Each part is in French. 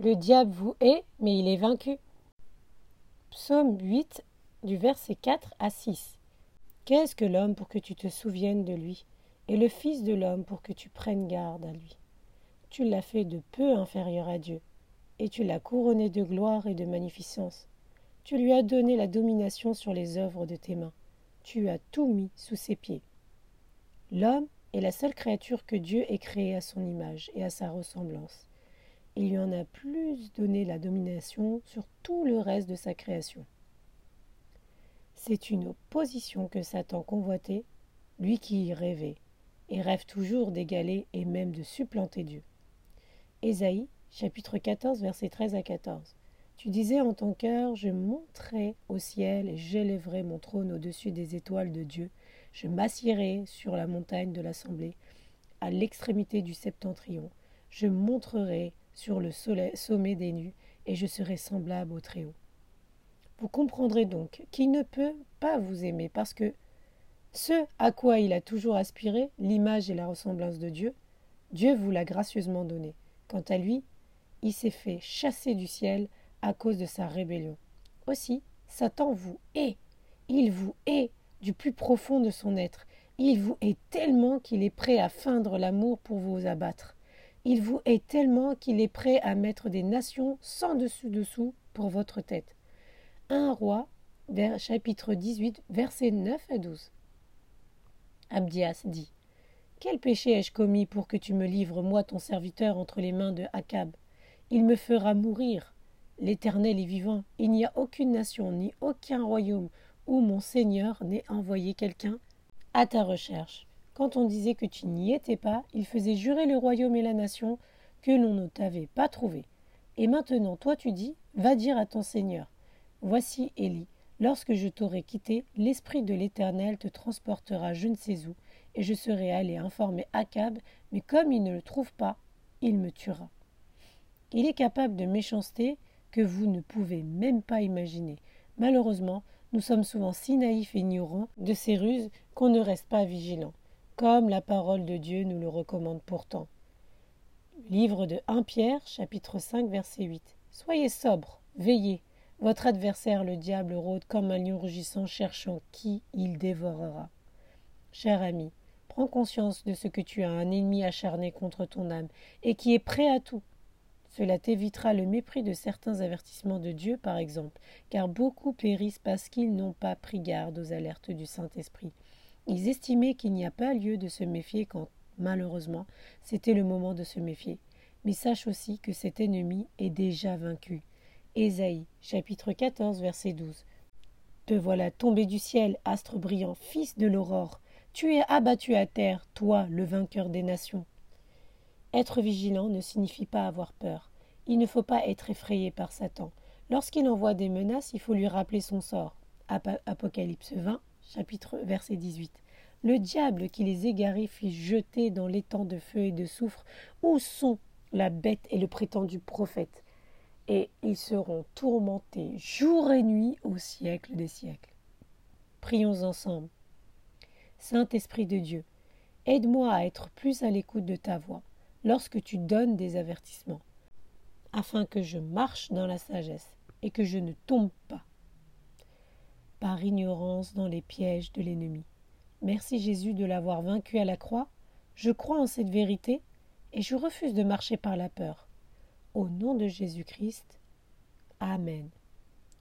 Le diable vous hait, mais il est vaincu. Psaume 8, du verset 4 à 6. Qu'est-ce que l'homme pour que tu te souviennes de lui, et le Fils de l'homme pour que tu prennes garde à lui? Tu l'as fait de peu inférieur à Dieu, et tu l'as couronné de gloire et de magnificence. Tu lui as donné la domination sur les œuvres de tes mains. Tu as tout mis sous ses pieds. L'homme est la seule créature que Dieu ait créée à son image et à sa ressemblance. Il lui en a plus donné la domination sur tout le reste de sa création. C'est une opposition que Satan convoitait, lui qui y rêvait, et rêve toujours d'égaler et même de supplanter Dieu. Ésaïe, chapitre 14, versets 13 à 14. Tu disais en ton cœur, je monterai au ciel et j'élèverai mon trône au-dessus des étoiles de Dieu. Je m'assierai sur la montagne de l'assemblée, à l'extrémité du septentrion. Je monterai sur le sommet des nues, et je serai semblable au Très-Haut. Vous comprendrez donc qu'il ne peut pas vous aimer, parce que ce à quoi il a toujours aspiré, l'image et la ressemblance de Dieu, Dieu vous l'a gracieusement donné. Quant à lui, il s'est fait chasser du ciel à cause de sa rébellion. Aussi, Satan vous hait. Il vous hait du plus profond de son être. Il vous hait tellement qu'il est prêt à feindre l'amour pour vous abattre. Il vous hait tellement qu'il est prêt à mettre des nations sans dessus-dessous pour votre tête. Un roi, chapitre 18, versets 9 à 12. Abdias dit Quel péché ai-je commis pour que tu me livres, moi ton serviteur, entre les mains de Akab? Il me fera mourir. L'Éternel est vivant. Il n'y a aucune nation ni aucun royaume où mon Seigneur n'ait envoyé quelqu'un à ta recherche. Quand on disait que tu n'y étais pas, il faisait jurer le royaume et la nation que l'on ne t'avait pas trouvé. Et maintenant, toi tu dis, va dire à ton Seigneur. Voici Élie. Lorsque je t'aurai quitté, l'Esprit de l'Éternel te transportera je ne sais où, et je serai allé informer Akab, mais comme il ne le trouve pas, il me tuera. Il est capable de méchanceté que vous ne pouvez même pas imaginer. Malheureusement, nous sommes souvent si naïfs et ignorants de ces ruses qu'on ne reste pas vigilant, comme la parole de Dieu nous le recommande pourtant. Livre de 1 Pierre, chapitre 5, verset 8. Soyez sobres, veillez. Votre adversaire, le diable, rôde comme un lion rugissant, cherchant qui il dévorera. Cher ami, prends conscience de ce que tu as un ennemi acharné contre ton âme, et qui est prêt à tout, cela t'évitera le mépris de certains avertissements de Dieu, par exemple, car beaucoup périssent parce qu'ils n'ont pas pris garde aux alertes du Saint-Esprit. Ils estimaient qu'il n'y a pas lieu de se méfier quand, malheureusement, c'était le moment de se méfier. Mais sache aussi que cet ennemi est déjà vaincu. Ésaïe, chapitre 14, verset 12. Te voilà tombé du ciel, astre brillant, fils de l'aurore. Tu es abattu à terre, toi, le vainqueur des nations. Être vigilant ne signifie pas avoir peur. Il ne faut pas être effrayé par Satan. Lorsqu'il envoie des menaces, il faut lui rappeler son sort. Apocalypse 20, chapitre verset 18. Le diable qui les égarés fit jeter dans l'étang de feu et de soufre, où sont la bête et le prétendu prophète Et ils seront tourmentés jour et nuit au siècle des siècles. Prions ensemble. Saint-Esprit de Dieu, aide-moi à être plus à l'écoute de ta voix lorsque tu donnes des avertissements, afin que je marche dans la sagesse et que je ne tombe pas par ignorance dans les pièges de l'ennemi. Merci Jésus de l'avoir vaincu à la croix. Je crois en cette vérité et je refuse de marcher par la peur. Au nom de Jésus-Christ. Amen.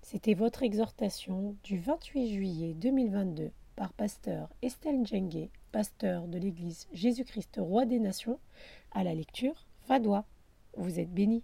C'était votre exhortation du 28 juillet 2022 par pasteur Estelle Djengue, pasteur de l'Église Jésus-Christ Roi des Nations, à la lecture Fadois. Vous êtes bénis.